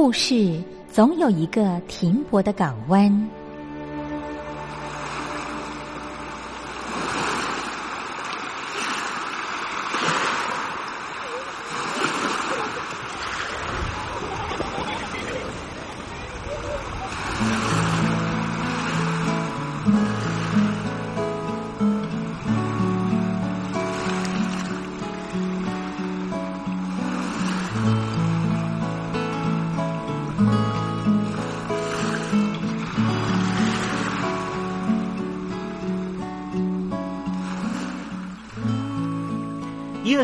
故事总有一个停泊的港湾。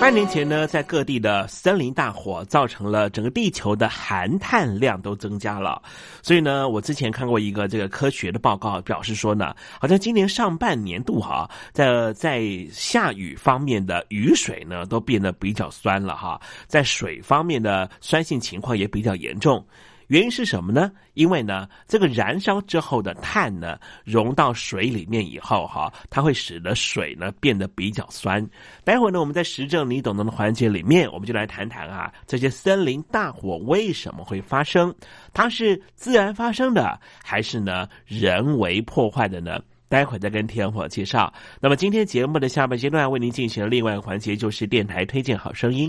半年前呢，在各地的森林大火造成了整个地球的含碳量都增加了，所以呢，我之前看过一个这个科学的报告，表示说呢，好像今年上半年度哈，在在下雨方面的雨水呢都变得比较酸了哈，在水方面的酸性情况也比较严重。原因是什么呢？因为呢，这个燃烧之后的碳呢，溶到水里面以后，哈，它会使得水呢变得比较酸。待会儿呢，我们在实证你懂得的环节里面，我们就来谈谈啊，这些森林大火为什么会发生？它是自然发生的，还是呢人为破坏的呢？待会儿再跟天火介绍。那么今天节目的下半阶段为您进行的另外一个环节，就是电台推荐好声音。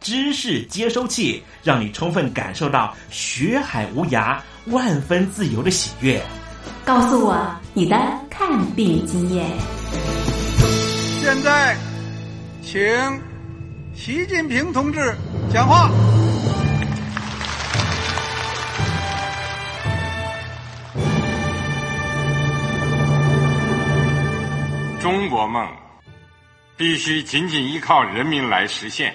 知识接收器，让你充分感受到学海无涯、万分自由的喜悦。告诉我你的看病经验。现在，请。习近平同志讲话。中国梦必须紧紧依靠人民来实现。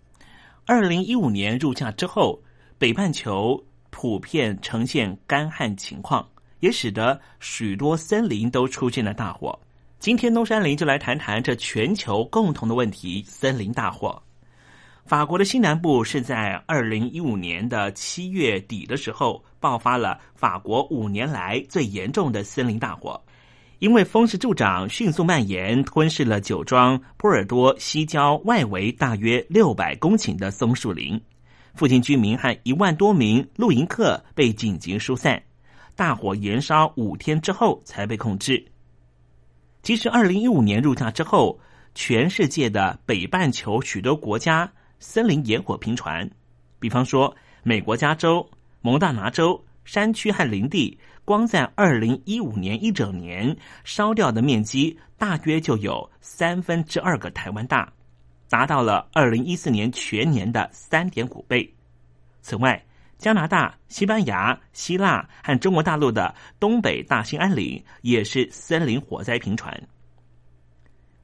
二零一五年入夏之后，北半球普遍呈现干旱情况，也使得许多森林都出现了大火。今天东山林就来谈谈这全球共同的问题——森林大火。法国的西南部是在二零一五年的七月底的时候爆发了法国五年来最严重的森林大火，因为风势助长，迅速蔓延，吞噬了酒庄波尔多西郊外围大约六百公顷的松树林，附近居民和一万多名露营客被紧急疏散，大火延烧五天之后才被控制。其实，二零一五年入夏之后，全世界的北半球许多国家森林野火频传。比方说，美国加州、蒙大拿州山区和林地，光在二零一五年一整年烧掉的面积，大约就有三分之二个台湾大，达到了二零一四年全年的三点五倍。此外，加拿大、西班牙、希腊和中国大陆的东北大兴安岭也是森林火灾频传。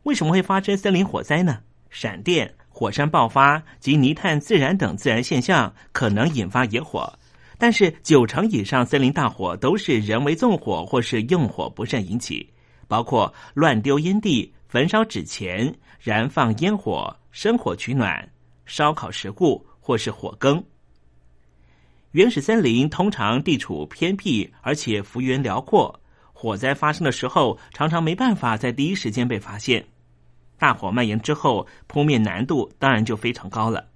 为什么会发生森林火灾呢？闪电、火山爆发及泥炭自燃等自然现象可能引发野火，但是九成以上森林大火都是人为纵火或是用火不慎引起，包括乱丢烟蒂、焚烧纸钱、燃放烟火、生火取暖、烧烤食物或是火耕。原始森林通常地处偏僻，而且幅员辽阔。火灾发生的时候，常常没办法在第一时间被发现。大火蔓延之后，扑灭难度当然就非常高了。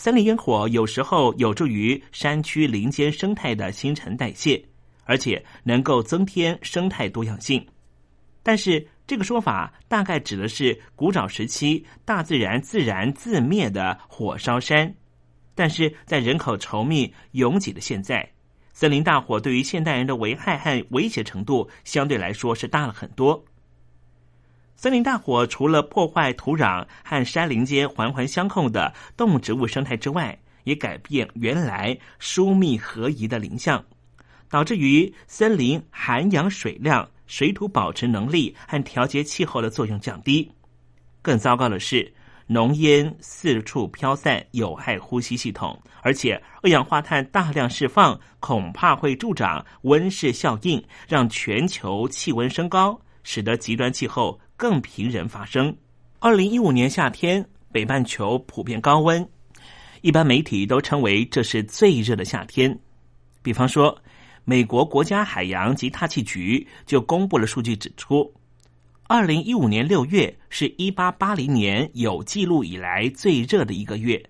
森林烟火有时候有助于山区林间生态的新陈代谢，而且能够增添生态多样性。但是，这个说法大概指的是古早时期大自然自燃自灭的火烧山。但是在人口稠密拥挤的现在，森林大火对于现代人的危害和威胁程度相对来说是大了很多。森林大火除了破坏土壤和山林间环环相扣的动植物生态之外，也改变原来疏密合宜的林相，导致于森林涵养水量、水土保持能力和调节气候的作用降低。更糟糕的是。浓烟四处飘散，有害呼吸系统，而且二氧化碳大量释放，恐怕会助长温室效应，让全球气温升高，使得极端气候更频仍发生。二零一五年夏天，北半球普遍高温，一般媒体都称为这是最热的夏天。比方说，美国国家海洋及大气局就公布了数据，指出。二零一五年六月是一八八零年有记录以来最热的一个月，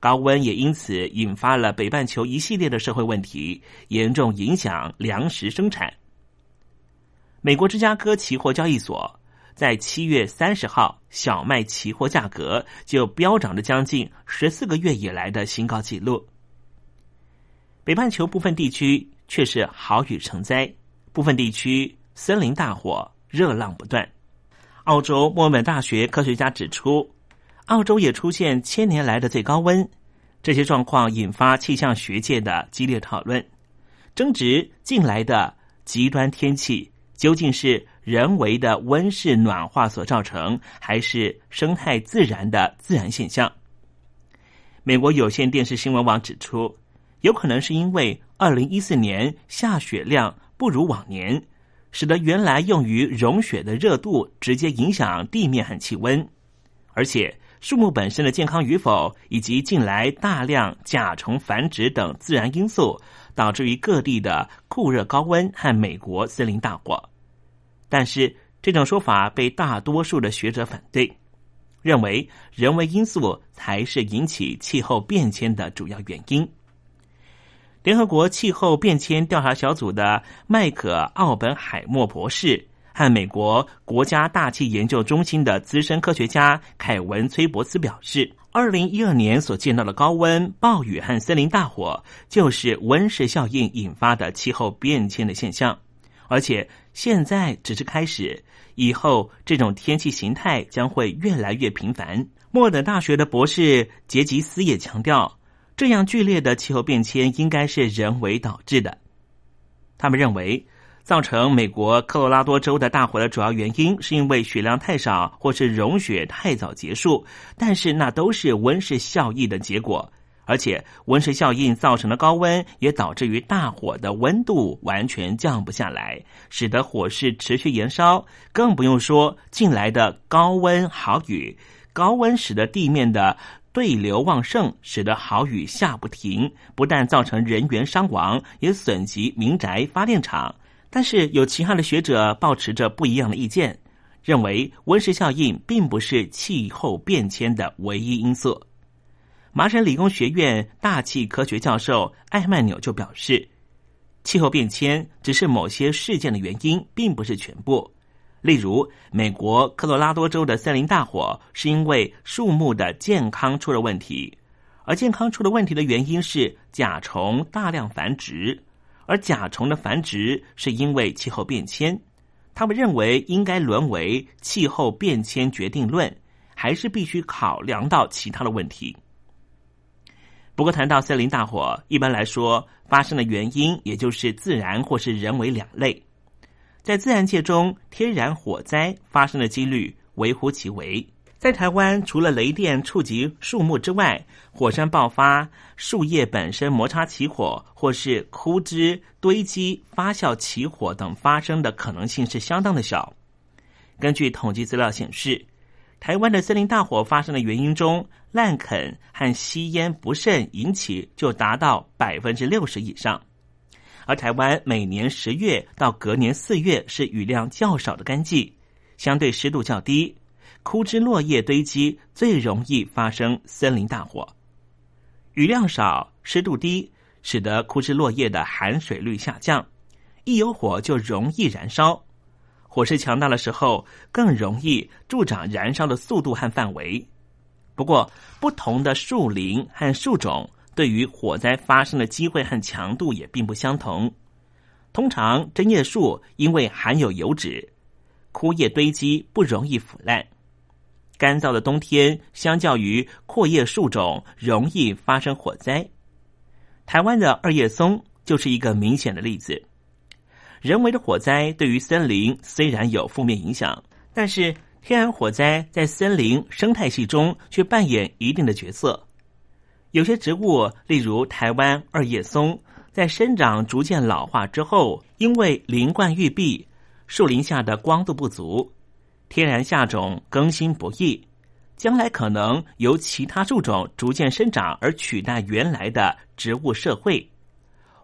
高温也因此引发了北半球一系列的社会问题，严重影响粮食生产。美国芝加哥期货交易所，在七月三十号小麦期货价格就飙涨了将近十四个月以来的新高纪录。北半球部分地区却是好雨成灾，部分地区森林大火。热浪不断。澳洲墨尔本大学科学家指出，澳洲也出现千年来的最高温。这些状况引发气象学界的激烈讨论，争执近来的极端天气究竟是人为的温室暖化所造成，还是生态自然的自然现象？美国有线电视新闻网指出，有可能是因为二零一四年下雪量不如往年。使得原来用于融雪的热度直接影响地面和气温，而且树木本身的健康与否，以及近来大量甲虫繁殖等自然因素，导致于各地的酷热高温和美国森林大火。但是这种说法被大多数的学者反对，认为人为因素才是引起气候变迁的主要原因。联合国气候变迁调查小组的麦克奥本海默博士和美国国家大气研究中心的资深科学家凯文崔伯斯表示，二零一二年所见到的高温、暴雨和森林大火，就是温室效应引发的气候变迁的现象，而且现在只是开始，以后这种天气形态将会越来越频繁。莫德大学的博士杰吉斯也强调。这样剧烈的气候变迁应该是人为导致的。他们认为，造成美国科罗拉多州的大火的主要原因是因为雪量太少，或是融雪太早结束。但是那都是温室效应的结果，而且温室效应造成的高温也导致于大火的温度完全降不下来，使得火势持续延烧。更不用说近来的高温豪雨，高温使得地面的对流旺盛，使得豪雨下不停，不但造成人员伤亡，也损及民宅、发电厂。但是有其他的学者保持着不一样的意见，认为温室效应并不是气候变迁的唯一因素。麻省理工学院大气科学教授艾曼纽就表示，气候变迁只是某些事件的原因，并不是全部。例如，美国科罗拉多州的森林大火是因为树木的健康出了问题，而健康出了问题的原因是甲虫大量繁殖，而甲虫的繁殖是因为气候变迁。他们认为应该沦为气候变迁决定论，还是必须考量到其他的问题。不过，谈到森林大火，一般来说发生的原因也就是自然或是人为两类。在自然界中，天然火灾发生的几率微乎其微。在台湾，除了雷电触及树木之外，火山爆发、树叶本身摩擦起火，或是枯枝堆积发酵起火等发生的可能性是相当的小。根据统计资料显示。台湾的森林大火发生的原因中，滥垦和吸烟不慎引起就达到百分之六十以上。而台湾每年十月到隔年四月是雨量较少的干季，相对湿度较低，枯枝落叶堆积最容易发生森林大火。雨量少、湿度低，使得枯枝落叶的含水率下降，一有火就容易燃烧。火势强大的时候，更容易助长燃烧的速度和范围。不过，不同的树林和树种对于火灾发生的机会和强度也并不相同。通常，针叶树因为含有油脂，枯叶堆积不容易腐烂。干燥的冬天，相较于阔叶树种，容易发生火灾。台湾的二叶松就是一个明显的例子。人为的火灾对于森林虽然有负面影响，但是天然火灾在森林生态系中却扮演一定的角色。有些植物，例如台湾二叶松，在生长逐渐老化之后，因为林冠玉壁，树林下的光度不足，天然下种更新不易，将来可能由其他树种逐渐生长而取代原来的植物社会。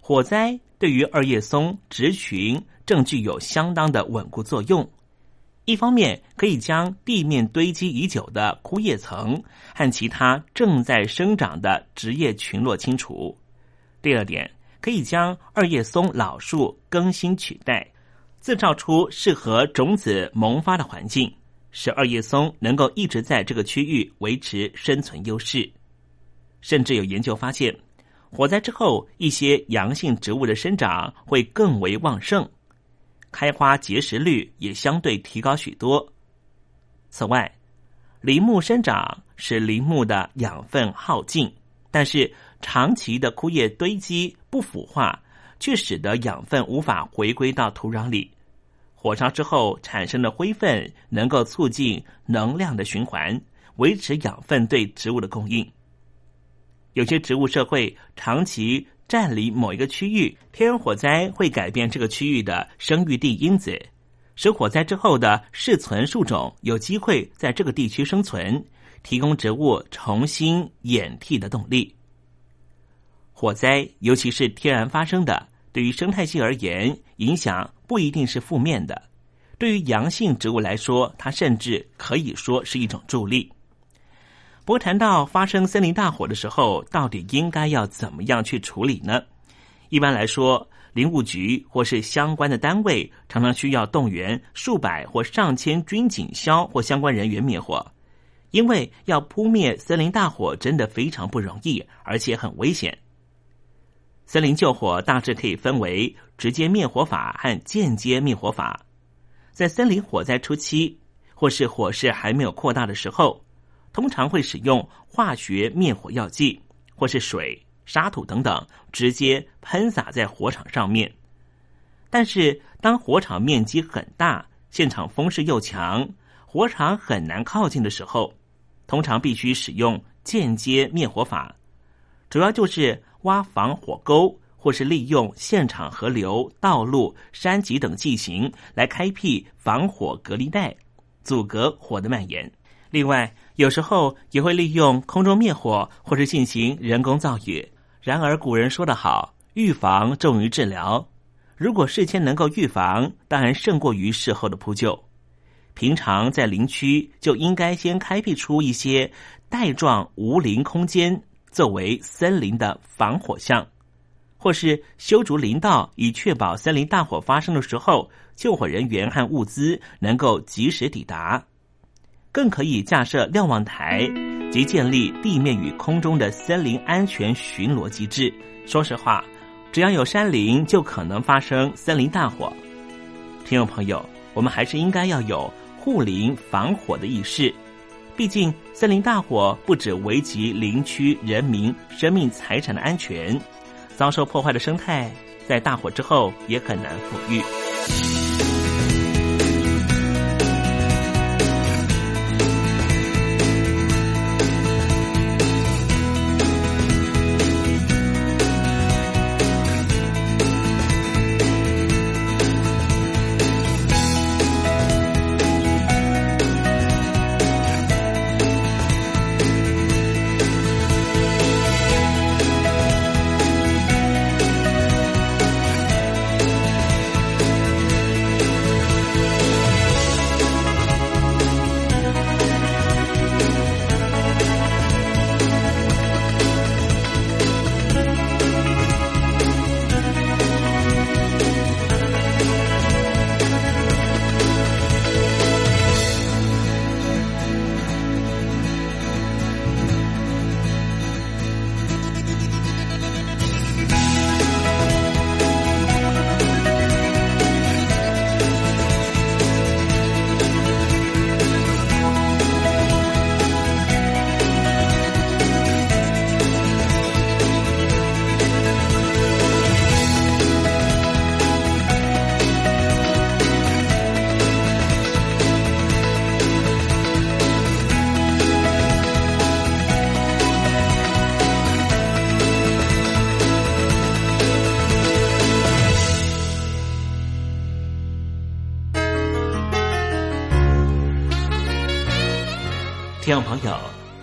火灾。对于二叶松植群正具有相当的稳固作用。一方面可以将地面堆积已久的枯叶层和其他正在生长的植叶群落清除；第二点，可以将二叶松老树更新取代，制造出适合种子萌发的环境，使二叶松能够一直在这个区域维持生存优势。甚至有研究发现。火灾之后，一些阳性植物的生长会更为旺盛，开花结实率也相对提高许多。此外，林木生长使林木的养分耗尽，但是长期的枯叶堆积不腐化，却使得养分无法回归到土壤里。火烧之后产生的灰分能够促进能量的循环，维持养分对植物的供应。有些植物社会长期占领某一个区域，天然火灾会改变这个区域的生育地因子，使火灾之后的适存树种有机会在这个地区生存，提供植物重新演替的动力。火灾尤其是天然发生的，对于生态系而言，影响不一定是负面的；对于阳性植物来说，它甚至可以说是一种助力。不，谈到发生森林大火的时候，到底应该要怎么样去处理呢？一般来说，林务局或是相关的单位常常需要动员数百或上千军警消或相关人员灭火，因为要扑灭森林大火真的非常不容易，而且很危险。森林救火大致可以分为直接灭火法和间接灭火法。在森林火灾初期，或是火势还没有扩大的时候。通常会使用化学灭火药剂，或是水、沙土等等，直接喷洒在火场上面。但是，当火场面积很大、现场风势又强、火场很难靠近的时候，通常必须使用间接灭火法。主要就是挖防火沟，或是利用现场河流、道路、山脊等地形来开辟防火隔离带，阻隔火的蔓延。另外，有时候也会利用空中灭火，或是进行人工造雨。然而，古人说得好：“预防重于治疗。”如果事先能够预防，当然胜过于事后的扑救。平常在林区就应该先开辟出一些带状无林空间，作为森林的防火巷，或是修筑林道，以确保森林大火发生的时候，救火人员和物资能够及时抵达。更可以架设瞭望台及建立地面与空中的森林安全巡逻机制。说实话，只要有山林，就可能发生森林大火。听众朋友，我们还是应该要有护林防火的意识。毕竟，森林大火不止危及林区人民生命财产的安全，遭受破坏的生态，在大火之后也很难复育。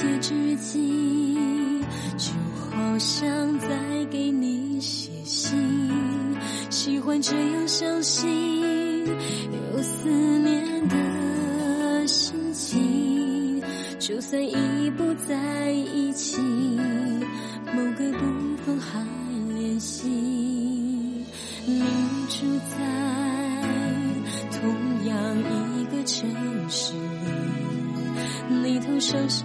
写日记，就好像在给你写信。喜欢这样相信，有思念的心情。就算已不在一起，某个部分还联系。你住在同样一个城市里，你头上是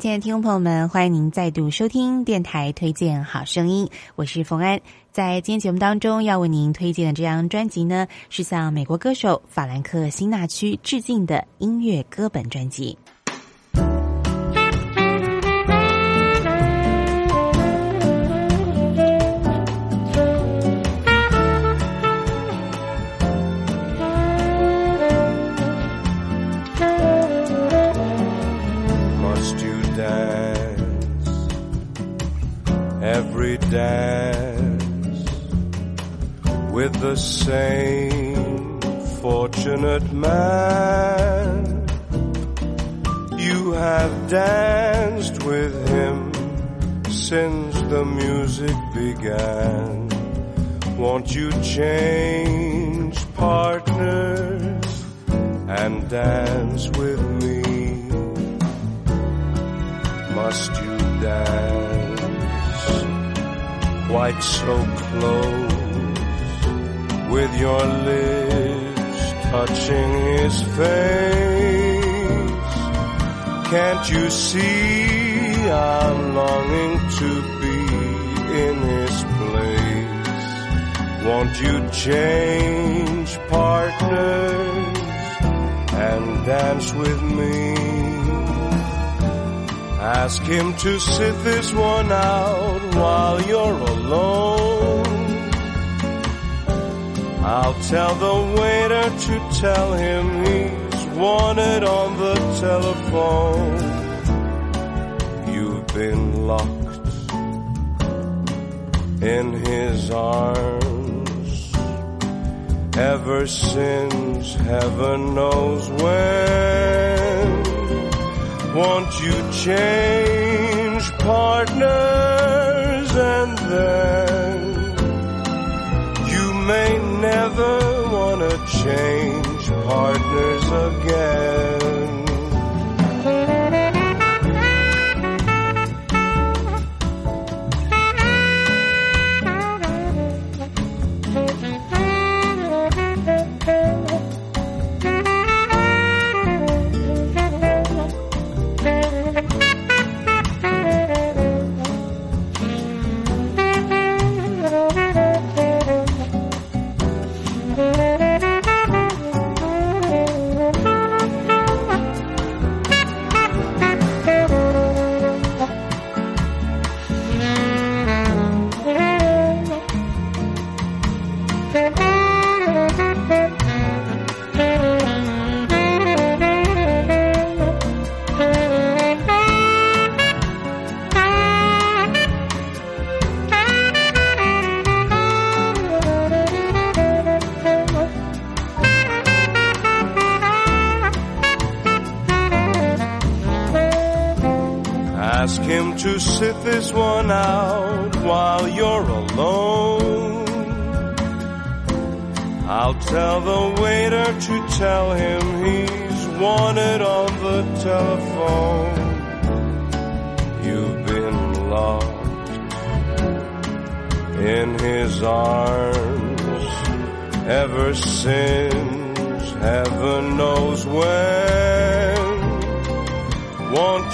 亲爱的听众朋友们，欢迎您再度收听电台推荐好声音，我是冯安。在今天节目当中，要为您推荐的这张专辑呢，是向美国歌手法兰克辛纳区致敬的音乐歌本专辑。With the same fortunate man? You have danced with him since the music began. Won't you change partners and dance with me? Must you dance quite so close with your lips touching his face? Can't you see I'm longing to be in his place? Won't you change partners and dance with me? Ask him to sit this one out while you're alone. I'll tell the waiter to tell him he's wanted on the telephone. You've been locked in his arms ever since heaven knows when. Won't you change partners and then you may never want to change partners again.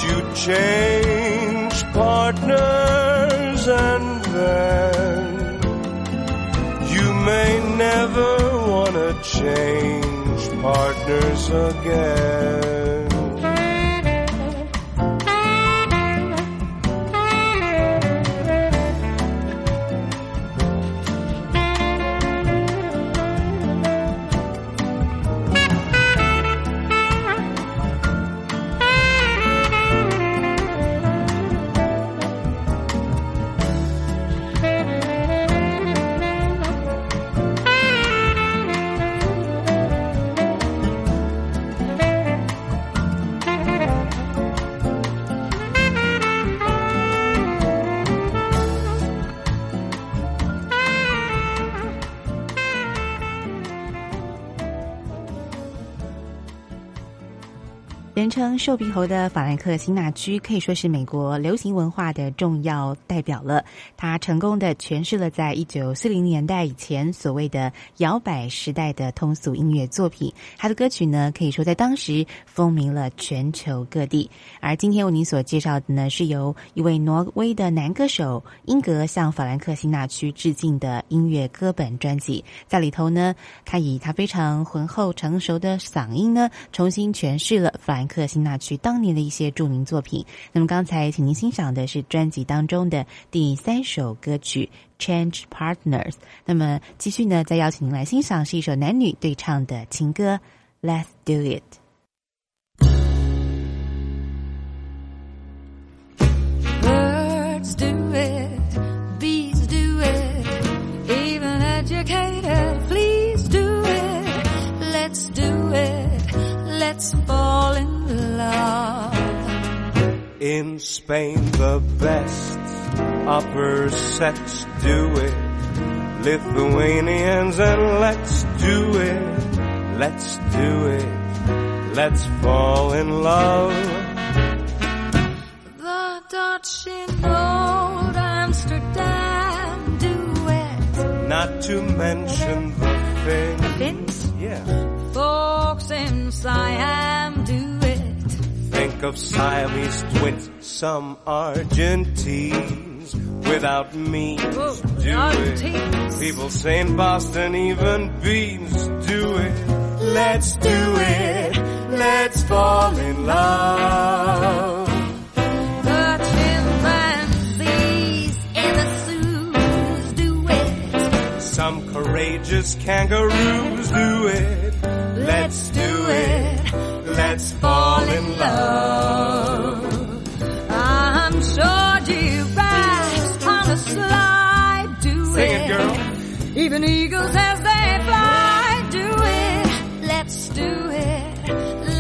You change partners and then you may never want to change partners again. 瘦鼻猴”的法兰克辛纳区可以说是美国流行文化的重要代表了。他成功的诠释了在一九四零年代以前所谓的摇摆时代的通俗音乐作品。他的歌曲呢，可以说在当时风靡了全球各地。而今天为您所介绍的呢，是由一位挪威的男歌手英格向法兰克辛纳区致敬的音乐歌本专辑。在里头呢，他以他非常浑厚成熟的嗓音呢，重新诠释了法兰克辛纳纳区当年的一些着名作品。那么刚才请您欣赏的是专辑当中的第三首歌曲《Change Partners》。那么继续呢，再邀请您来欣赏是一首男女对唱的情歌《Let's Do It》。 Birds do it, bees do it, even educated fleas do it. Let's do it, let's fall in love. In Spain, the best upper sets do it. Lithuanians, and let's do it. Let's do it. Let's fall in love. The Dutch in old Amsterdam do it. Not to mention the Finns. Finns? Yeah. Folks in Siam. Think of Siamese twins, some Argentines without means do it. People say in Boston even beans do it. Let's do it. Let's fall in love. The chimpanzees in the zoos do it. Some courageous kangaroos do it. Let's do it. Let's fall in love. I'm sure giraffes on a slide do Sing it. it, girl. Even eagles as they fly do it. Let's do it.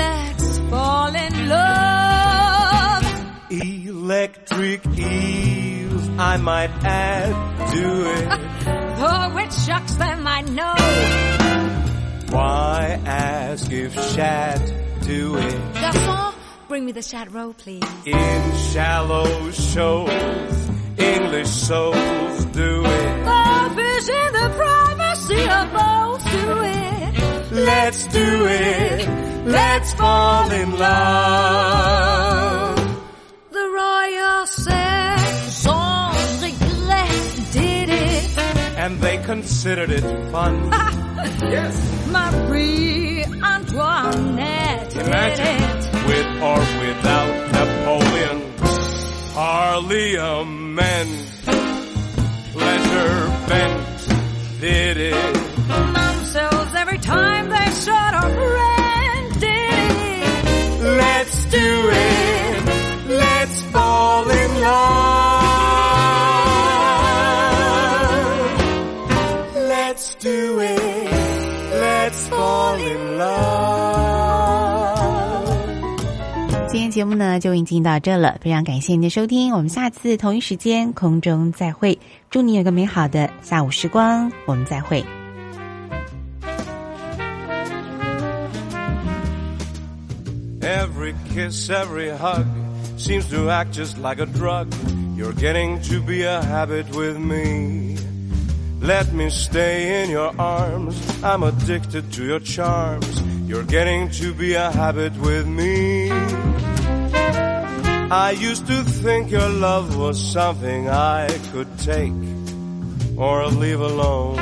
Let's fall in love. Electric eels, I might add, do it. For which shucks them I know. Why ask if shad do it? Garçon, bring me the shad roll, please. In shallow shoals, English souls do it. The fish in the privacy of boats do it. Let's do it. Let's fall in love. They considered it fun. yes. Marie Antoinette Imagine did it. with or without Napoleon, Parliament, pleasure bent, did it. Themselves every time they shut up rent did it. Let's do it. 今天节目呢就已经到这了，非常感谢您的收听，我们下次同一时间空中再会，祝你有个美好的下午时光，我们再会。Every kiss, every hug seems to act just like a drug. You're getting to be a habit with me. Let me stay in your arms. I'm addicted to your charms. You're getting to be a habit with me. I used to think your love was something I could take or leave alone.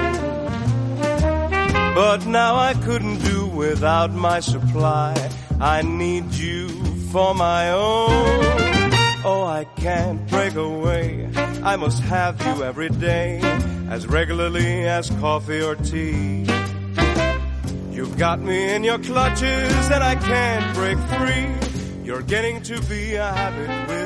But now I couldn't do without my supply. I need you for my own. Oh, I can't break away. I must have you every day, as regularly as coffee or tea. You've got me in your clutches and I can't break free. You're getting to be a habit with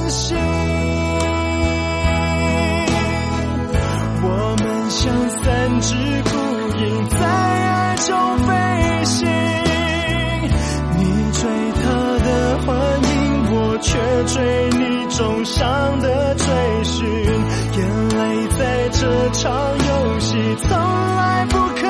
三只孤鹰在爱中飞行，你追他的幻影，我却追你重伤的追寻。眼泪在这场游戏从来不肯